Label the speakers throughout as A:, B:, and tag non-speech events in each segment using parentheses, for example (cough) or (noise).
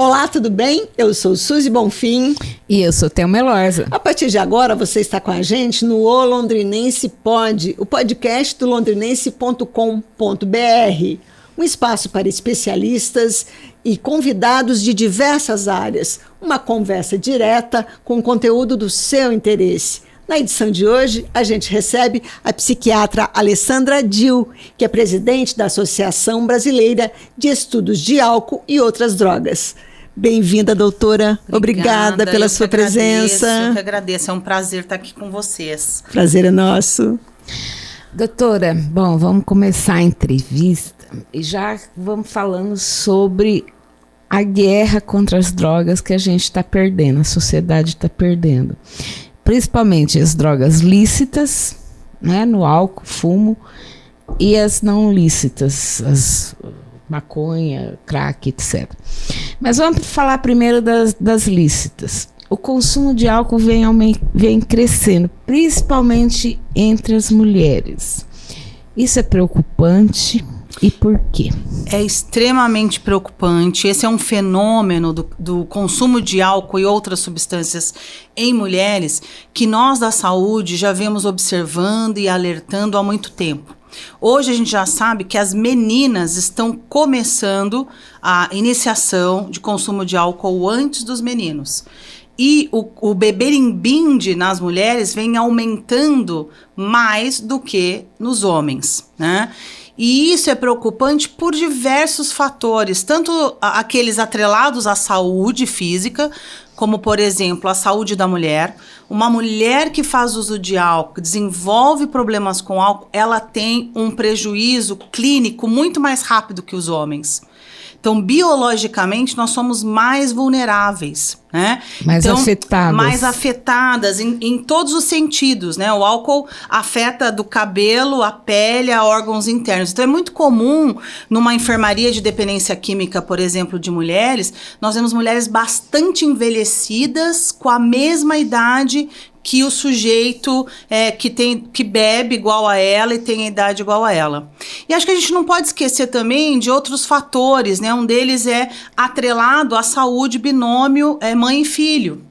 A: Olá, tudo bem? Eu sou Suzy Bonfim.
B: E eu sou Thelma Melorza.
A: A partir de agora, você está com a gente no O Londrinense Pod, o podcast do londrinense.com.br. Um espaço para especialistas e convidados de diversas áreas. Uma conversa direta com conteúdo do seu interesse. Na edição de hoje, a gente recebe a psiquiatra Alessandra Dil, que é presidente da Associação Brasileira de Estudos de Álcool e Outras Drogas. Bem-vinda, doutora. Obrigada, Obrigada pela sua
C: agradeço,
A: presença.
C: Eu que agradeço, é um prazer estar aqui com vocês.
A: Prazer é nosso.
B: Doutora, bom, vamos começar a entrevista e já vamos falando sobre a guerra contra as drogas que a gente está perdendo, a sociedade está perdendo principalmente as drogas lícitas, né, no álcool, fumo, e as não lícitas, as maconha, crack, etc. Mas vamos falar primeiro das, das lícitas. O consumo de álcool vem, vem crescendo, principalmente entre as mulheres. Isso é preocupante e por quê?
C: É extremamente preocupante. Esse é um fenômeno do, do, consumo de álcool e outras substâncias em mulheres que nós da saúde já vemos observando e alertando há muito tempo. Hoje a gente já sabe que as meninas estão começando a iniciação de consumo de álcool antes dos meninos. E o, o beber em binde nas mulheres vem aumentando mais do que nos homens, né? E isso é preocupante por diversos fatores, tanto aqueles atrelados à saúde física, como por exemplo a saúde da mulher. Uma mulher que faz uso de álcool, desenvolve problemas com álcool, ela tem um prejuízo clínico muito mais rápido que os homens. Então, biologicamente, nós somos mais vulneráveis, né?
B: Mais
C: então,
B: afetadas.
C: Mais afetadas em, em, todos os sentidos, né? O álcool afeta do cabelo, a pele, a órgãos internos. Então, é muito comum numa enfermaria de dependência química, por exemplo, de mulheres, nós vemos mulheres bastante envelhecidas com a mesma idade que o sujeito é, que tem que bebe igual a ela e tem a idade igual a ela. E acho que a gente não pode esquecer também de outros fatores, né? Um deles é atrelado à saúde binômio é, mãe e filho.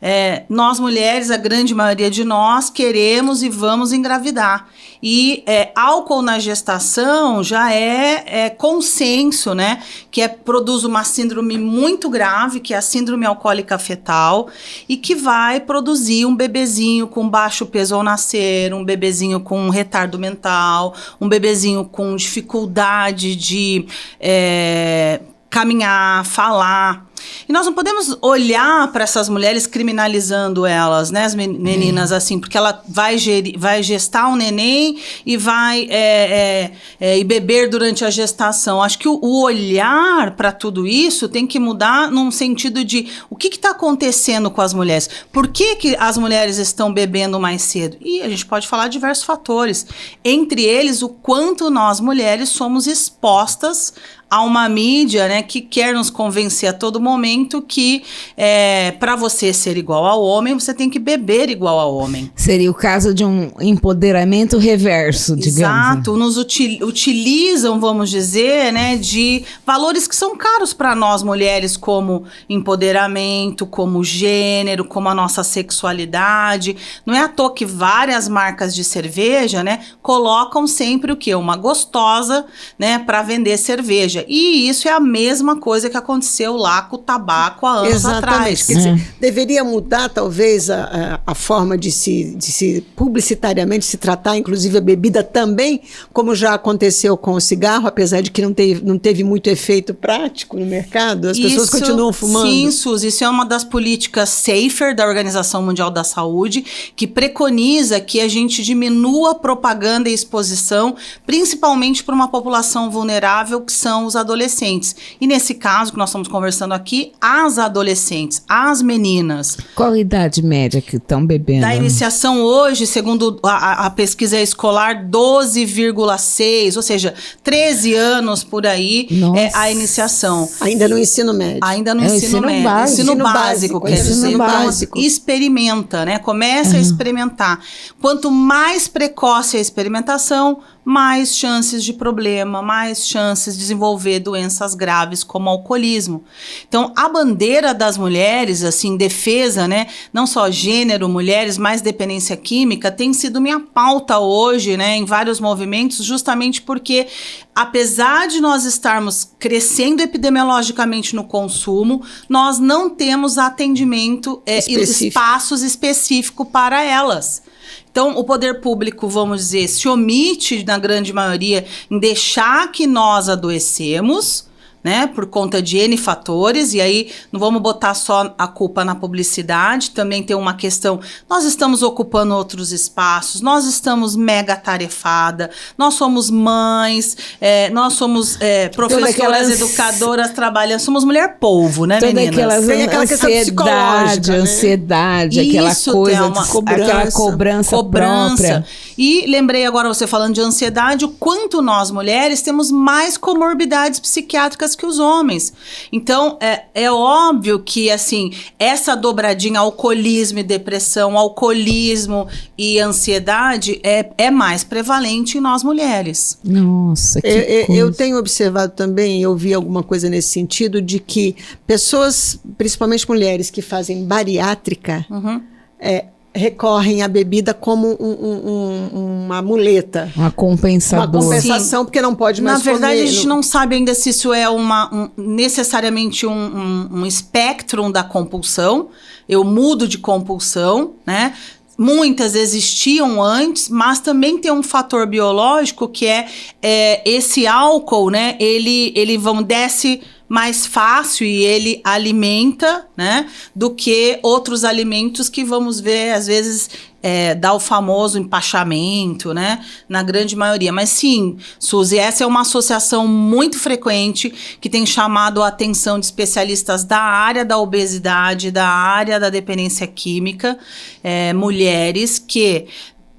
C: É, nós mulheres, a grande maioria de nós, queremos e vamos engravidar. E é, álcool na gestação já é, é, consenso, né? Que é, produz uma síndrome muito grave, que é a síndrome alcoólica fetal, e que vai produzir um bebezinho com baixo peso ao nascer, um bebezinho com retardo mental, um bebezinho com dificuldade de é, caminhar, falar. E nós não podemos olhar para essas mulheres criminalizando elas, né, as meninas, assim, porque ela vai, gerir, vai gestar um neném e vai é, é, é, e beber durante a gestação. Acho que o, o olhar para tudo isso tem que mudar num sentido de o que está acontecendo com as mulheres? Por que, que as mulheres estão bebendo mais cedo? E a gente pode falar de diversos fatores. Entre eles, o quanto nós mulheres somos expostas a uma mídia né, que quer nos convencer a todo momento que é, para você ser igual ao homem, você tem que beber igual ao homem.
B: Seria o caso de um empoderamento reverso, digamos.
C: Exato, nos util, utilizam, vamos dizer, né, de valores que são caros para nós mulheres, como empoderamento, como gênero, como a nossa sexualidade. Não é à toa que várias marcas de cerveja, né, colocam sempre o que? Uma gostosa, né, para vender cerveja seja, e isso é a mesma coisa que aconteceu lá com o tabaco há anos
A: Exatamente.
C: atrás.
A: Quer dizer, é. deveria mudar, talvez, a, a, forma de se, de se publicitariamente se tratar, inclusive a bebida também, como já aconteceu com o cigarro, apesar de que não teve, não teve muito efeito prático no mercado, as isso, pessoas continuam fumando.
C: Sim, Suzy, isso é uma das políticas SAFER da Organização Mundial da Saúde, que preconiza que a gente diminua a propaganda e exposição, principalmente para uma população vulnerável, que são os adolescentes. E nesse caso que nós estamos conversando aqui, as adolescentes, as meninas.
B: Qual a idade média que estão bebendo?
C: Da iniciação hoje, segundo a, a pesquisa escolar, 12,6, ou seja, 13 anos por aí Nossa. é a iniciação.
A: Ainda no ensino médio.
C: Ainda no é, ensino, ensino, médio. Básico. Ensino, básico, quer dizer. Então, básico. experimenta, né? Começa uhum. a experimentar. Quanto mais precoce a experimentação, mais chances de problema, mais chances de desenvolver doenças graves como alcoolismo. Então, a bandeira das mulheres, assim, defesa, né, não só gênero, mulheres, mais dependência química, tem sido minha pauta hoje, né, em vários movimentos, justamente porque apesar de nós estarmos crescendo epidemiologicamente no consumo, nós não temos atendimento, é,
A: Específico.
C: espaços específicos para elas. Então, o poder público, vamos dizer, se omite, na grande maioria, em deixar que nós adoecemos, né, por conta de N fatores, e aí não vamos botar só a culpa na publicidade, também tem uma questão, nós estamos ocupando outros espaços, nós estamos mega tarefada, nós somos mães, é, nós somos é, professoras,
B: aquelas-
C: educadoras, trabalhando, somos mulher polvo, né,
B: Toda
C: meninas?
B: aquela
A: Tem aquela questão psicológica, né?
B: ansiedade,
C: Isso,
B: aquela coisa,
C: Thelma.
B: de- aquela cobrança, própria.
C: E lembrei agora você falando de ansiedade, o quanto nós mulheres temos mais comorbidades psiquiátricas que os homens. Então, é, é óbvio que, assim, essa dobradinha alcoolismo e depressão, alcoolismo e ansiedade é, é mais prevalente em nós mulheres.
B: Nossa, que
A: Eu, eu-
B: coisa.
A: eu tenho observado também, eu vi alguma coisa nesse sentido, de que pessoas, principalmente mulheres que fazem bariátrica,
C: Uhum.
A: é, recorrem à bebida como um- um- um- uma muleta.
B: Uma
A: Uma
B: compensadora.
A: compensação, porque não pode
C: Na
A: mais
C: verdade,
A: comer.
C: a gente não sabe ainda se isso é uma, um- necessariamente um, um, um espectro da compulsão. Eu mudo de compulsão, né? Muitas existiam antes, mas também tem um fator biológico que é, é, esse álcool, né? Ele, ele vão desce mais fácil e ele alimenta, né? Do que outros alimentos que vamos ver, às vezes, é, dá o famoso empachamento, né? Na grande maioria. Mas sim, Suzy, essa é uma associação muito frequente que tem chamado a atenção de especialistas da área da obesidade, da área da dependência química, é, mulheres que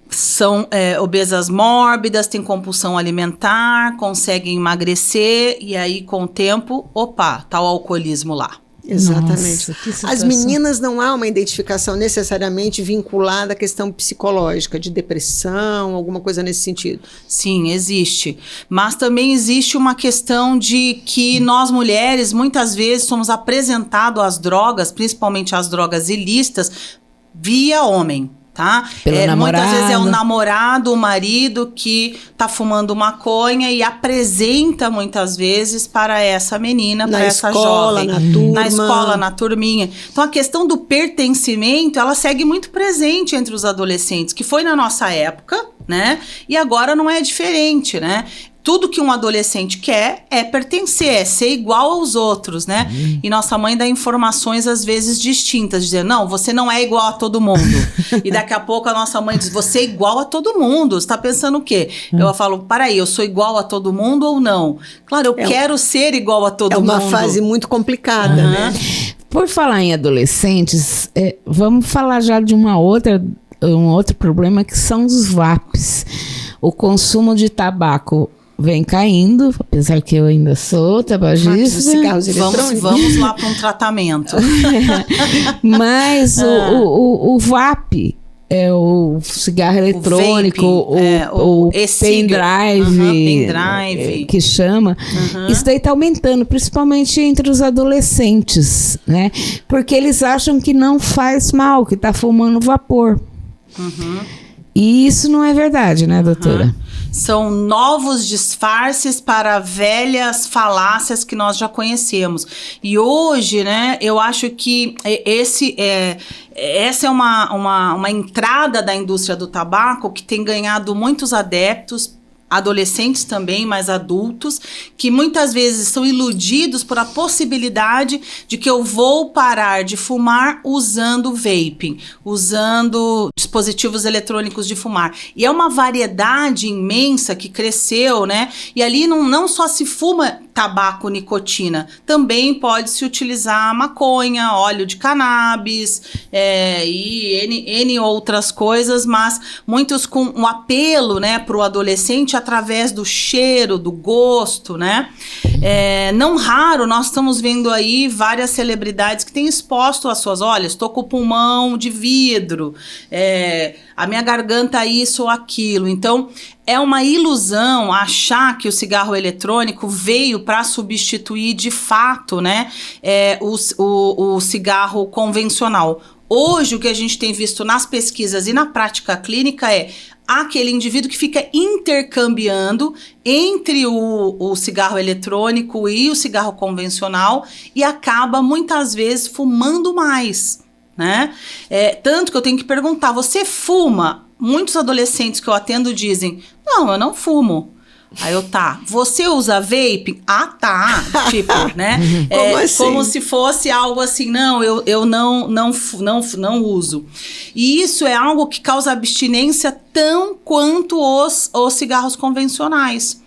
C: são é, obesas mórbidas, têm compulsão alimentar, conseguem emagrecer e aí com o tempo, opa, tá o alcoolismo lá.
A: Exatamente.
B: Nossa,
A: As meninas não há uma identificação necessariamente vinculada à questão psicológica, de depressão, alguma coisa nesse sentido.
C: Sim, existe. Mas também existe uma questão de que nós mulheres muitas vezes somos apresentados às drogas, principalmente às drogas ilícitas, via homem. Tá?
B: Pelo
C: É, muitas
B: namorado.
C: vezes é o namorado, o marido que tá fumando maconha e apresenta muitas vezes para essa menina,
A: Na
C: para essa jovem.
A: na turma.
C: Na escola, na turminha. Então a questão do pertencimento, ela segue muito presente entre os adolescentes, que foi na nossa época, né? E agora não é diferente, né? Tudo que um adolescente quer é pertencer, é ser igual aos outros, né? E nossa mãe dá informações às vezes distintas, dizendo: não, você não é igual a todo mundo. (laughs) e daqui a pouco a nossa mãe diz: você é igual a todo mundo. Você tá pensando o quê? Eu falo: para aí, eu sou igual a todo mundo ou não? Claro, eu
A: É um-
C: quero ser igual a todo
A: é uma
C: mundo.
A: fase muito complicada,
C: Aham.
A: né?
B: Por falar em adolescentes, é, vamos falar já de uma outra, um outro problema que são os VAPs. O consumo de tabaco vem caindo, apesar que eu ainda sou tabagista.
A: cigarros
C: Vamos,
A: eletrônicos.
C: vamos lá para um tratamento. (laughs)
B: Mas o,
C: Ah.
B: o, o, o VAP é o cigarro eletrônico,
C: vaping, é,
B: o,
C: o
B: o
C: e-cig.
B: pendrive,
C: pendrive.
B: é, que chama.
C: Uhum.
B: Isso daí está aumentando, principalmente entre os adolescentes, né? Porque eles acham que não faz mal, que está fumando vapor.
C: Uhum.
B: E isso não é verdade, né, doutora?
C: São novos disfarces para velhas falácias que nós já conhecemos. E hoje, né, eu acho que esse é, essa é uma, uma, uma entrada da indústria do tabaco que tem ganhado muitos adeptos. Adolescentes também, mas adultos, que muitas vezes são iludidos por a possibilidade de que eu vou parar de fumar usando vaping, usando dispositivos eletrônicos de fumar. E é uma variedade imensa que cresceu, né? E ali não, não só se fuma tabaco, nicotina, também pode se utilizar maconha, óleo de cannabis é, e N, N outras coisas, mas muitos com um apelo, né, para o adolescente através do cheiro, do gosto, né? É, não raro, nós estamos vendo aí várias celebridades que têm exposto as suas, olha, estou com o pulmão de vidro, é, a minha garganta isso ou aquilo. Então, é uma ilusão achar que o cigarro eletrônico veio para substituir de fato né, é, o, o, o cigarro convencional. Hoje, o que a gente tem visto nas pesquisas e na prática clínica é aquele indivíduo que fica intercambiando entre o, o, cigarro eletrônico e o cigarro convencional e acaba muitas vezes fumando mais. Né? É, tanto que eu tenho que perguntar: você fuma? Muitos adolescentes que eu atendo dizem: não, eu não fumo. Aí eu, tá, você usa vape? Ah, tá. Tipo, (laughs) né?
A: Como
C: é,
A: assim?
C: Como se fosse algo assim, não, eu, eu não, não, não, não uso. E isso é algo que causa abstinência tão quanto os, os cigarros convencionais.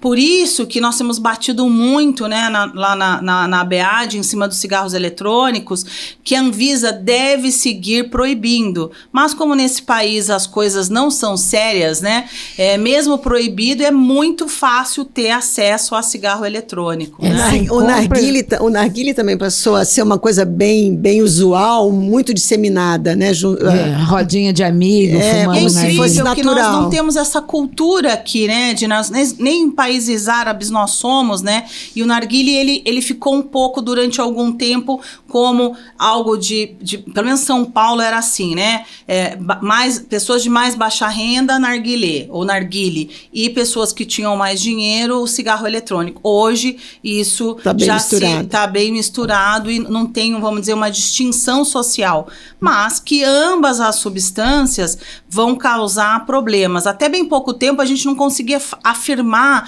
C: Por isso que nós temos batido muito né, na, lá na, na, na ABAD, em cima dos cigarros eletrônicos, que a Anvisa deve seguir proibindo. Mas como nesse país as coisas não são sérias, né? É, mesmo proibido, é muito fácil ter acesso a cigarro eletrônico.
B: É,
C: né?
A: O narguile, o narguile também passou a ser uma coisa bem, bem usual, muito disseminada, né? Ju-
B: É, rodinha de amigo,
A: É,
C: É
B: fumando
A: fosse
C: incrível que nós
A: natural.
C: não temos essa cultura aqui, né? De nós, nem, nem em países árabes nós somos, né? E o narguile, ele, ele ficou um pouco durante algum tempo como algo de, de pelo menos São Paulo era assim, né? É, mais pessoas de mais baixa renda, narguilé ou narguile e pessoas que tinham mais dinheiro, o cigarro eletrônico. Hoje isso
A: Tá
C: já
A: misturado.
C: se está bem misturado e não tem, vamos dizer, uma distinção social, mas que ambas as substâncias vão causar problemas. Até bem pouco tempo a gente não conseguia afirmar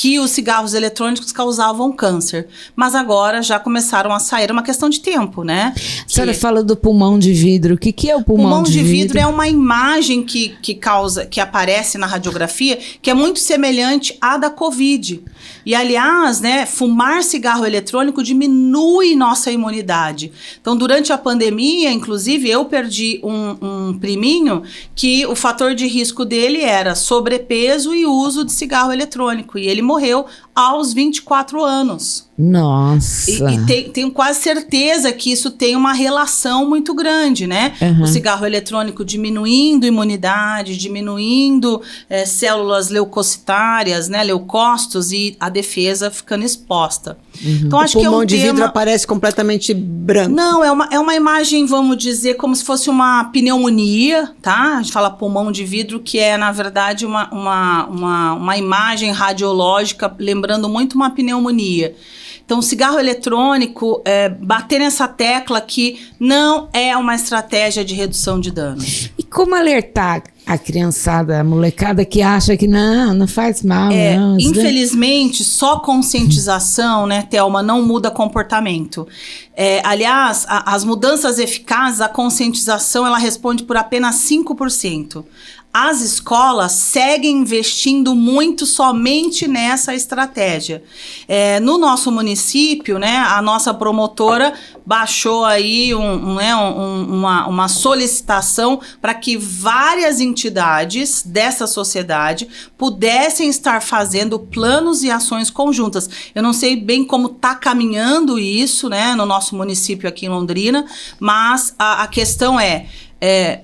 C: que os cigarros eletrônicos causavam câncer, mas agora já começaram a sair, é uma questão de tempo, né?
B: A senhora
C: Que-
B: fala do pulmão de vidro. O que, que é o pulmão,
C: Pulmão de vidro é uma imagem que, que causa, que aparece na radiografia, que é muito semelhante à da Covid. E aliás, né, fumar cigarro eletrônico diminui nossa imunidade. Então, durante a pandemia, inclusive, eu perdi um, um priminho que o fator de risco dele era sobrepeso e uso de cigarro eletrônico. E ele morreu aos 24 anos.
B: Nossa.
C: E, e tenho quase certeza que isso tem uma relação muito grande, né?
B: Uhum.
C: O cigarro eletrônico diminuindo imunidade, diminuindo eh, células leucocitárias, né? Leucócitos e a defesa ficando exposta. Então,
A: o
C: acho que é
A: pulmão
C: um
A: de vidro
C: tema...
A: aparece completamente branco.
C: Não, é uma, é uma imagem, vamos dizer, como se fosse uma pneumonia, tá? A gente fala pulmão de vidro, que é, na verdade, uma, uma, uma, uma imagem radiológica, lembrando muito uma pneumonia. Então, o cigarro eletrônico, é, bater nessa tecla que não é uma estratégia de redução de danos.
B: E como alertar a criançada, a molecada que acha que não, não faz mal,
C: É,
B: não.
C: infelizmente, só conscientização, né, Thelma, não muda comportamento. É, aliás, a- as mudanças eficazes, a conscientização, ela responde por apenas 5%. As escolas seguem investindo muito somente nessa estratégia. É, no nosso município, né, a nossa promotora baixou aí um, um, né, um- uma, uma solicitação para que várias entidades dessa sociedade pudessem estar fazendo planos e ações conjuntas. Eu não sei bem como está caminhando isso, né, no nosso município aqui em Londrina, mas a, a questão é, é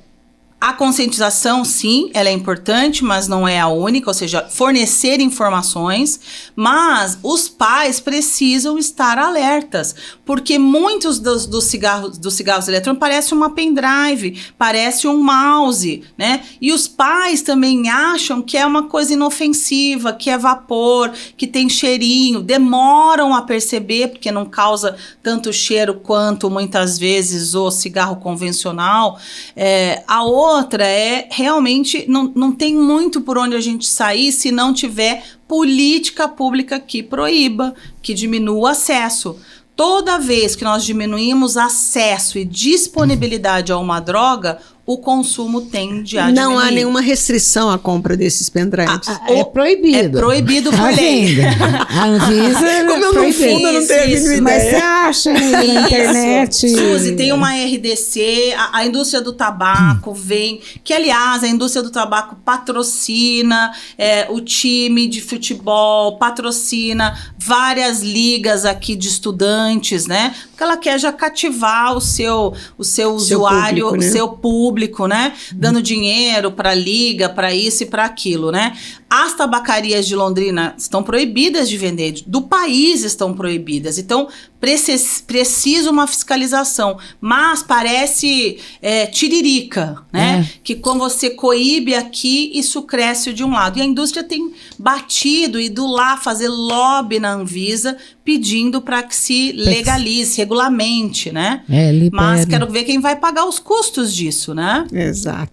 C: a conscientização, sim, ela é importante, mas não é a única, ou seja, fornecer informações, mas os pais precisam estar alertas, porque muitos dos, dos cigarros, dos cigarros eletrônicos parecem uma pendrive, parece um mouse, né? E os pais também acham que é uma coisa inofensiva, que é vapor, que tem cheirinho, demoram a perceber, porque não causa tanto cheiro quanto muitas vezes o cigarro convencional. É, a outra é realmente não, não tem muito por onde a gente sair se não tiver política pública que proíba, que diminua o acesso. Toda vez que nós diminuímos acesso e disponibilidade a uma droga, o consumo tende a
A: Não há nenhuma restrição à compra desses pendrives.
C: Ah,
B: É proibido.
C: É proibido por lei. (laughs)
B: A Anvisa (laughs)
A: Como eu não fundo, eu não tenho
C: Isso,
B: Mas você acha na (laughs) internet.
C: Suzy, tem uma RDC, a, a indústria do tabaco vem, que aliás, a indústria do tabaco patrocina é, o time de futebol, patrocina várias ligas aqui de estudantes, né? Porque ela quer já cativar o seu, o seu,
A: Seu
C: usuário,
A: público, né?
C: o seu público, né? Dando dinheiro para liga, para isso e para aquilo, né? As tabacarias de Londrina estão proibidas de vender, do país estão proibidas. Então, precis- precisa uma fiscalização. Mas parece é, tiririca, né? Que quando você coíbe aqui, isso cresce de um lado. E a indústria tem batido e do lá fazer lobby na Anvisa pedindo para que se legalize, regulamente, né?
B: É.
C: Mas quero ver quem vai pagar os custos disso, né?
A: Exato.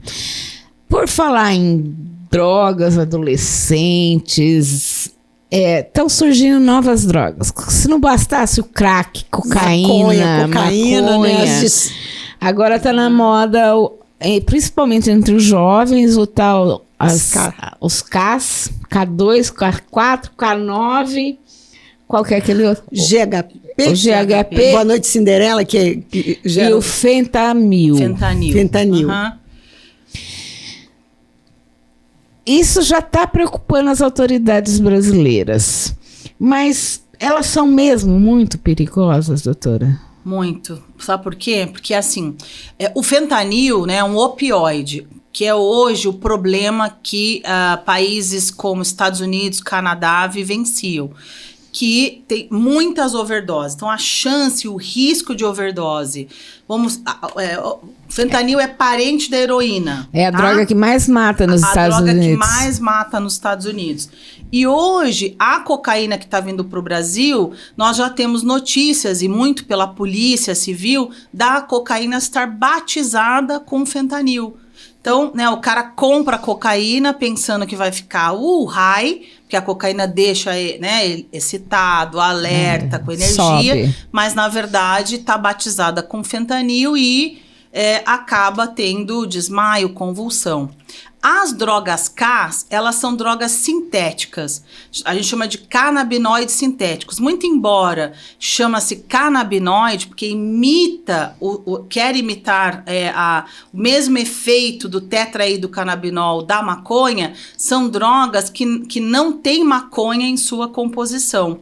B: Por falar em drogas, adolescentes, estão surgindo novas drogas. Se não bastasse o crack, cocaína,
A: Maconha, cocaína,
B: maconha,
A: né? As dis-
B: agora tá na moda, eh, principalmente entre os jovens, o tal, as,
A: K.
B: os Ks, K2, K4, K9, qual que é aquele outro?
A: GHP.
B: O GHP
A: Boa noite, Cinderela, que, é- que
B: e
A: gera
B: o fentamil.
C: Fentanil.
A: Fentanil.
C: Aham.
B: Isso já está preocupando as autoridades brasileiras. Mas elas são mesmo muito perigosas, doutora?
C: Muito. Sabe por quê? Porque assim, é, o fentanil né, é um opioide, que é hoje o problema que ah, países como Estados Unidos, Canadá vivenciam. Que tem muitas overdoses. Então, a chance, o risco de overdose. Vamos. é, o fentanil é parente da heroína.
B: É a
C: tá?
B: droga que mais mata nos
C: a
B: Estados
C: droga
B: Unidos.
C: que mais mata nos Estados Unidos. E hoje, a cocaína que está vindo para o Brasil, nós já temos notícias, e muito pela polícia civil, da cocaína estar batizada com fentanil. Então, né, o cara compra cocaína pensando que vai ficar uh, high, porque a cocaína deixa né, ele excitado, alerta, com energia,
B: sobe.
C: mas na verdade está batizada com fentanil e é, acaba tendo desmaio, convulsão. As drogas K, elas são drogas sintéticas. A gente chama de canabinoides sintéticos. Muito embora chama-se canabinoide, porque imita, o, o- quer imitar é, a- o mesmo efeito do tetraidrocannabinol da maconha, são drogas que, que não têm maconha em sua composição.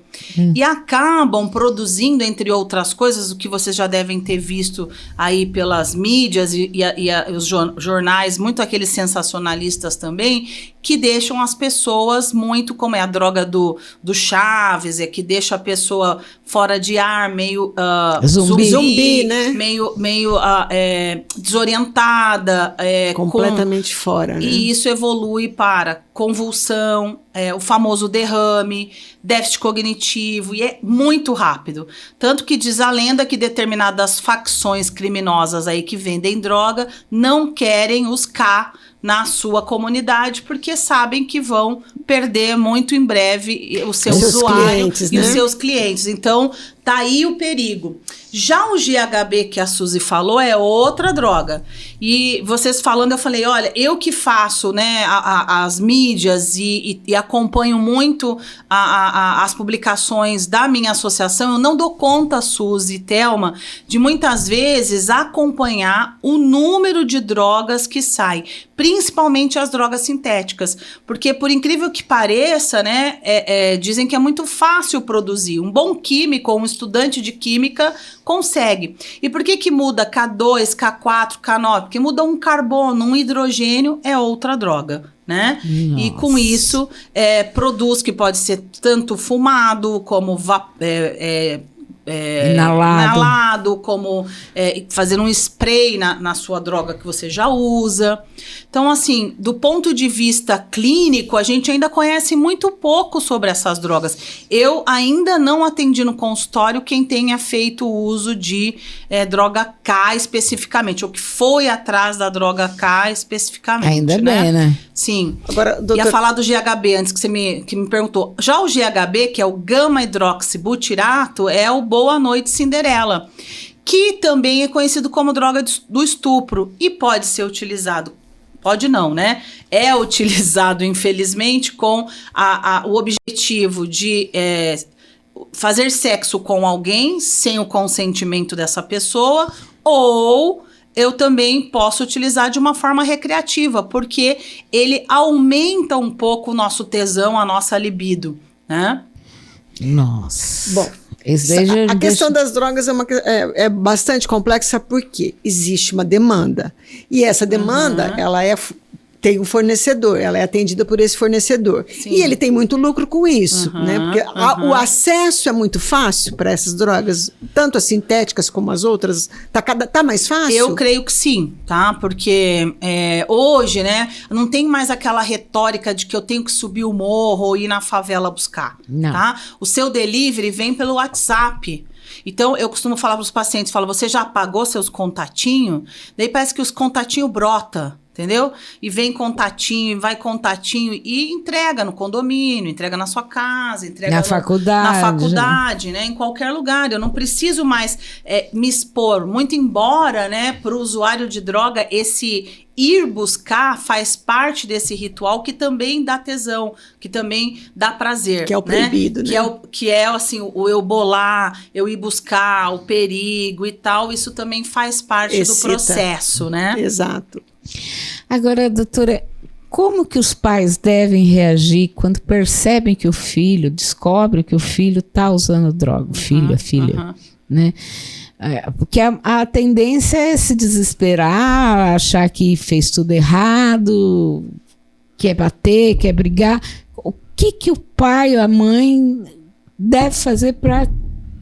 C: E acabam produzindo, entre outras coisas, o que vocês já devem ter visto aí pelas mídias e, e a- e a- os jor- jornais, muito aqueles sensacionalistas também, que deixam as pessoas muito, como é a droga do, do Chaves, é que deixa a pessoa fora de ar, meio ah,
B: Zumbi.
A: Zumbi, né?
C: meio, meio ah, é, desorientada, é, com-
A: completamente fora, né?
C: e isso evolui para convulsão, é, o famoso derrame, déficit cognitivo, e é muito rápido. Tanto que diz a lenda que determinadas facções criminosas aí que vendem droga não querem os K na sua comunidade, porque sabem que vão perder muito em breve o seu
A: Os seus
C: usuário
A: clientes,
C: e
A: né?
C: os seus clientes. Então, tá aí o perigo. Já o GHB que a Suzy falou é outra droga. E vocês falando, eu falei, olha, eu que faço né, a- a- as mídias e, e- e acompanho muito a- as publicações da minha associação, eu não dou conta, Suzy e Thelma, de muitas vezes acompanhar o número de drogas que saem, principalmente as drogas sintéticas. Porque, por incrível que pareça, né, é- é, dizem que é muito fácil produzir. Um bom químico um estudante de química consegue. E por que que muda K2, K4, K9? Porque muda um carbono, um hidrogênio, é outra droga. Né? E com isso é, produz que pode ser tanto fumado como va- é,
B: Inalado.
C: inalado, como é, fazer um spray na, na sua droga que você já usa. Então, assim, do ponto de vista clínico, a gente ainda conhece muito pouco sobre essas drogas. Eu ainda não atendi no consultório quem tenha feito uso de é, droga K especificamente, ou que foi atrás da droga K especificamente.
B: Ainda
C: né?
B: bem, né?
C: Sim.
A: Agora,
C: Ia
A: doutor,
C: falar do GHB antes que você me, que me perguntou. Já o GHB, que é o gama hidroxibutirato, é o Boa Noite Cinderela, que também é conhecido como droga do estupro e pode ser utilizado Pode não, né? É utilizado, infelizmente, com a, a, o objetivo de é, fazer sexo com alguém sem o consentimento dessa pessoa, ou eu também posso utilizar de uma forma recreativa, porque ele aumenta um pouco o nosso tesão, a nossa libido, né?
B: Nossa.
A: Bom, a, a questão das drogas é, uma, é, é, bastante complexa porque existe uma demanda. E essa demanda, uhum. ela é tem um fornecedor, ela é atendida por esse fornecedor. Sim. E ele tem muito lucro com isso, uhum, né? Porque uhum. a, o acesso é muito fácil para essas drogas, tanto as sintéticas como as outras. Tá, cada, tá mais fácil?
C: Eu creio que sim, tá? Porque é, hoje, né, não tem mais aquela retórica de que eu tenho que subir o morro ou ir na favela buscar, não. tá? O seu delivery vem pelo WhatsApp. Então, eu costumo falar para os pacientes, falo, você já apagou seus contatinhos? Daí parece que os contatinhos brota entendeu? E vem contatinho, vai contatinho e entrega no condomínio, entrega na sua casa, entrega
B: na
C: no,
B: faculdade,
C: na faculdade, né? Em qualquer lugar. Eu não preciso mais é, me expor, muito embora, né, para o usuário de droga esse ir buscar faz parte desse ritual que também dá tesão, que também dá prazer.
A: Que é o né? proibido, né?
C: Que é, o, que é assim, o eu bolar, eu ir buscar, o perigo e tal, isso também faz parte Excita. do processo, né?
A: Exato.
B: Agora, doutora, como que os pais devem reagir quando percebem que o filho, descobre que o filho está usando droga, o filho, uhum, a filha, uhum. né? É, porque a, a, tendência é se desesperar, achar que fez tudo errado, quer bater, quer brigar. O que que o pai ou a mãe deve fazer para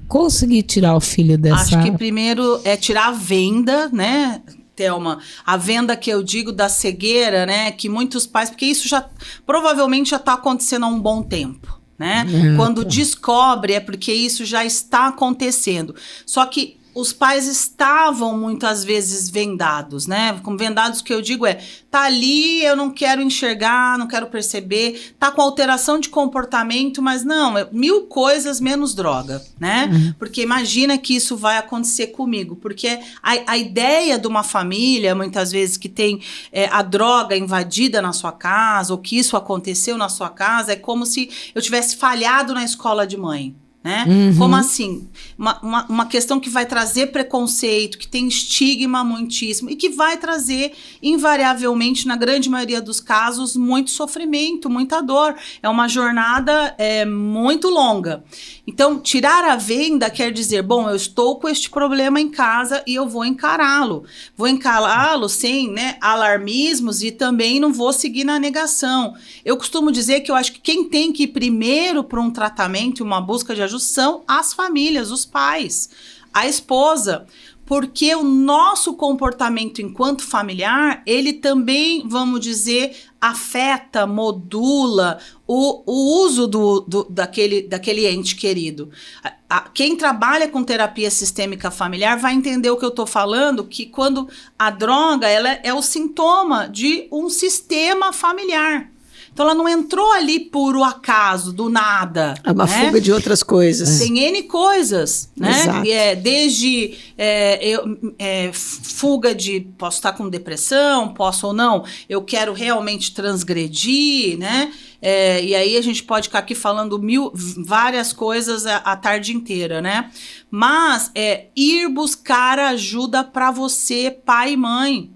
B: conseguir tirar o filho dessa?
C: Acho que primeiro é tirar a venda, né? Thelma, a venda que eu digo da cegueira, né? Que muitos pais, porque isso já provavelmente já está acontecendo há um bom tempo. Né? Quando descobre é porque isso já está acontecendo. Só que os pais estavam muitas vezes vendados, né? Como vendados que eu digo é, tá ali, eu não quero enxergar, não quero perceber, tá com alteração de comportamento, mas não, é mil coisas menos droga, né? Uhum. Porque imagina que isso vai acontecer comigo, porque a, a ideia de uma família, muitas vezes, que tem é, a droga invadida na sua casa, ou que isso aconteceu na sua casa, é como se eu tivesse falhado na escola de mãe. Né? Uhum. Como assim? Uma, uma, uma, questão que vai trazer preconceito, que tem estigma muitíssimo e que vai trazer, invariavelmente, na grande maioria dos casos, muito sofrimento, muita dor. É uma jornada é, muito longa. Então, tirar a venda quer dizer, bom, eu estou com este problema em casa e eu vou encará-lo. Vou encará-lo sem né, alarmismos e também não vou seguir na negação. Eu costumo dizer que eu acho que quem tem que ir primeiro para um tratamento e uma busca de ajuda são as famílias, os pais, a esposa, porque o nosso comportamento enquanto familiar, ele também, vamos dizer, afeta, modula o, o uso do, do, daquele, daquele ente querido. A, a, quem trabalha com terapia sistêmica familiar vai entender o que eu estou falando, que quando a droga ela é o sintoma de um sistema familiar. Então ela não entrou ali por o acaso, do nada.
A: É uma
C: né?
A: fuga de outras coisas.
C: Tem N coisas, né? Exato. É, desde é, eu, é, fuga de posso estar com depressão, posso ou não, eu quero realmente transgredir, né? É, e aí a gente pode ficar aqui falando mil, várias coisas a, a tarde inteira, né? Mas é ir buscar ajuda para você, pai e mãe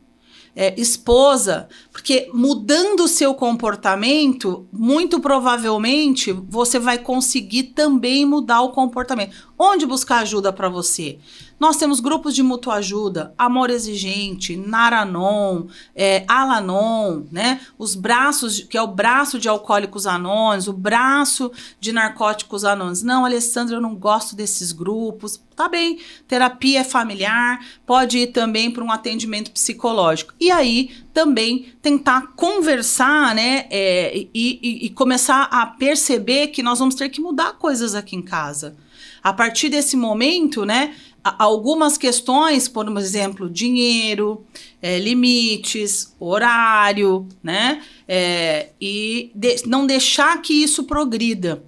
C: é, esposa, porque mudando o seu comportamento, muito provavelmente você vai conseguir também mudar o comportamento. Onde buscar ajuda para você? Nós temos grupos de mutua ajuda, Amor Exigente, Naranon, é, Alanon, né? Os braços, que é o braço de alcoólicos anônimos, o braço de narcóticos anônimos. Não, Alessandra, eu não gosto desses grupos. Tá bem, terapia é familiar, pode ir também para um atendimento psicológico. E aí também tentar conversar, né? É, e, e, e começar a perceber que nós vamos ter que mudar coisas aqui em casa. A partir desse momento, né? algumas questões, por exemplo, dinheiro, é, limites, horário, né? É, e de, não deixar que isso progrida.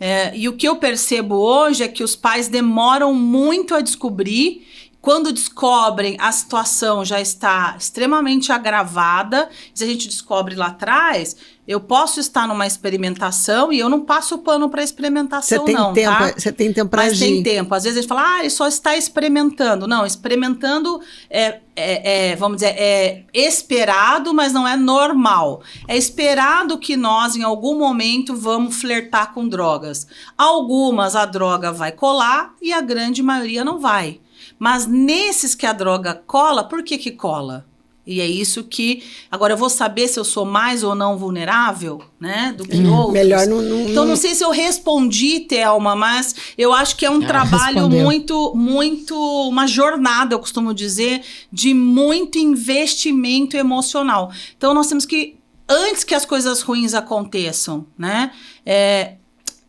C: É, e o que eu percebo hoje é que os pais demoram muito a descobrir quando descobrem, a situação já está extremamente agravada. Se a gente descobre lá atrás, eu posso estar numa experimentação e eu não passo o pano para experimentação,
A: tem
C: não,
A: tempo,
C: tá?
A: você tem tempo para
C: Mas
A: agir.
C: tem tempo. Às vezes a gente fala, ah, ele só está experimentando. Não, experimentando é, é- é, vamos dizer, é esperado, mas não é normal. É esperado que nós, em algum momento, vamos flertar com drogas. Algumas a droga vai colar e a grande maioria não vai. Mas nesses que a droga cola, por que que cola? E é isso que. Agora eu vou saber se eu sou mais ou não vulnerável, né? Do que outros.
A: Hum, Melhor não. não,
C: Então,
A: não-
C: não sei se eu respondi, Thelma, mas eu acho que é um
B: Ah,
C: trabalho
B: respondeu.
C: muito, muito, uma jornada, eu costumo dizer, de muito investimento emocional. Então, nós temos que, antes que as coisas ruins aconteçam, né, é,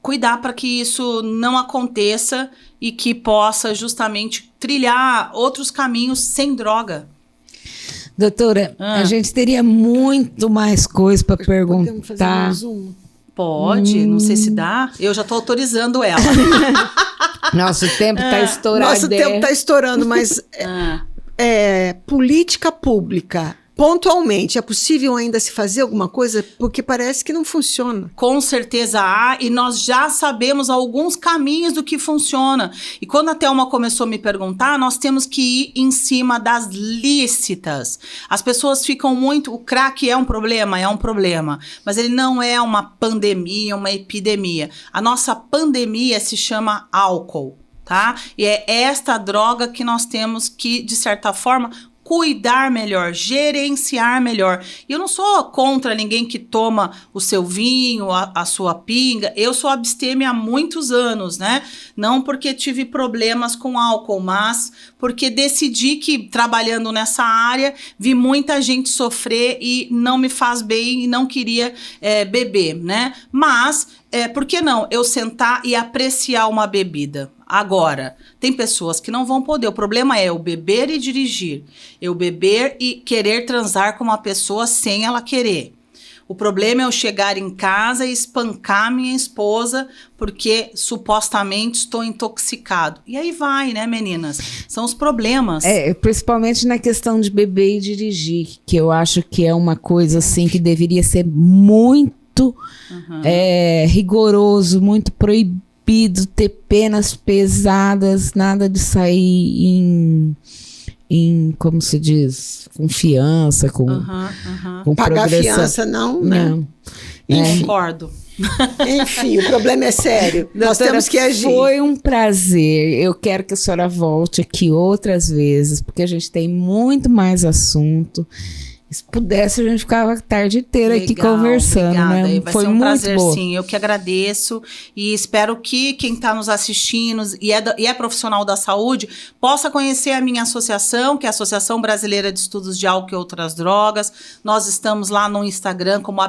C: cuidar para que isso não aconteça e que possa justamente trilhar outros caminhos sem droga.
B: Doutora,
C: Ah.
B: a gente teria muito mais coisa para
A: Podemos fazer
B: perguntar.
A: um?
C: Pode, não sei se dá. Eu já estou autorizando ela. (laughs)
B: Nosso tempo está estourado.
A: Nosso tempo está estourando, mas (laughs)
C: Ah.
A: é, política pública, pontualmente, é possível ainda se fazer alguma coisa? Porque parece que não funciona.
C: Com certeza há, e nós já sabemos alguns caminhos do que funciona. E quando a Thelma começou a me perguntar, nós temos que ir em cima das lícitas. As pessoas ficam muito. O crack é um problema? É um problema. Mas ele não é uma pandemia, uma epidemia. A nossa pandemia se chama álcool. Tá? E é esta droga que nós temos que, de certa forma, cuidar melhor, gerenciar melhor. E eu não sou contra ninguém que toma o seu vinho, a, a sua pinga. Eu sou abstêmia há muitos anos, né? Não porque tive problemas com álcool, mas porque decidi que trabalhando nessa área vi muita gente sofrer e não me faz bem e não queria eh, beber, né? Mas é, por que não eu sentar e apreciar uma bebida? Agora, tem pessoas que não vão poder. O problema é eu beber e dirigir. Eu beber e querer transar com uma pessoa sem ela querer. O problema é eu chegar em casa e espancar minha esposa porque supostamente estou intoxicado. E aí vai, né, meninas? São os problemas.
B: É, principalmente na questão de beber e dirigir, que eu acho que é uma coisa assim que deveria ser muito
C: Uhum.
B: é, rigoroso, muito proibido ter penas pesadas, nada de sair em, em como se diz, confiança, com,
C: Aham, aham.
B: com
A: Pagar
B: progressão.
A: fiança, não, né?
B: Não. É.
C: Concordo.
A: Enfim, o problema é sério. Nós
B: Doutora,
A: temos que agir.
B: Foi um prazer. Eu quero que a senhora volte aqui outras vezes, porque a gente tem muito mais assunto. Se pudesse, a gente ficava a tarde inteira aqui
C: Legal,
B: conversando,
C: obrigada.
B: né?
C: Vai
B: Foi
C: ser um
B: muito
C: prazer,
B: bom.
C: sim. Eu que agradeço e espero que quem está nos assistindo e é, e é profissional da saúde possa conhecer a minha associação, que é a Associação Brasileira de Estudos de Álcool e Outras Drogas. Nós estamos lá no Instagram como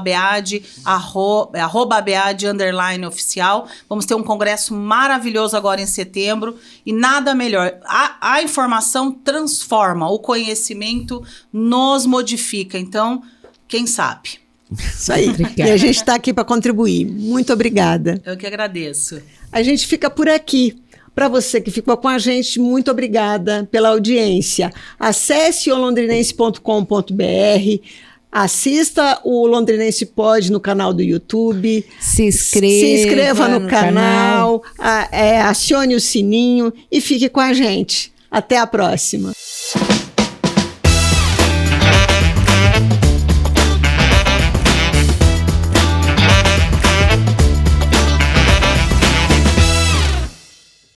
C: arro, é, arroba abead, underline oficial. Vamos ter um congresso maravilhoso agora em setembro e nada melhor. A, a informação transforma, o conhecimento nos modifica. Então, quem sabe?
A: Isso aí.
B: Obrigada.
A: E a gente está aqui para contribuir. Muito obrigada.
C: Eu que agradeço.
A: A gente fica por aqui. Para você que ficou com a gente, muito obrigada pela audiência. Acesse o londrinense.com.br, assista o Londrinense Pod no canal do YouTube,
B: Se inscreva,
A: se inscreva no, canal, a- é, acione o sininho e fique com a gente. Até a próxima.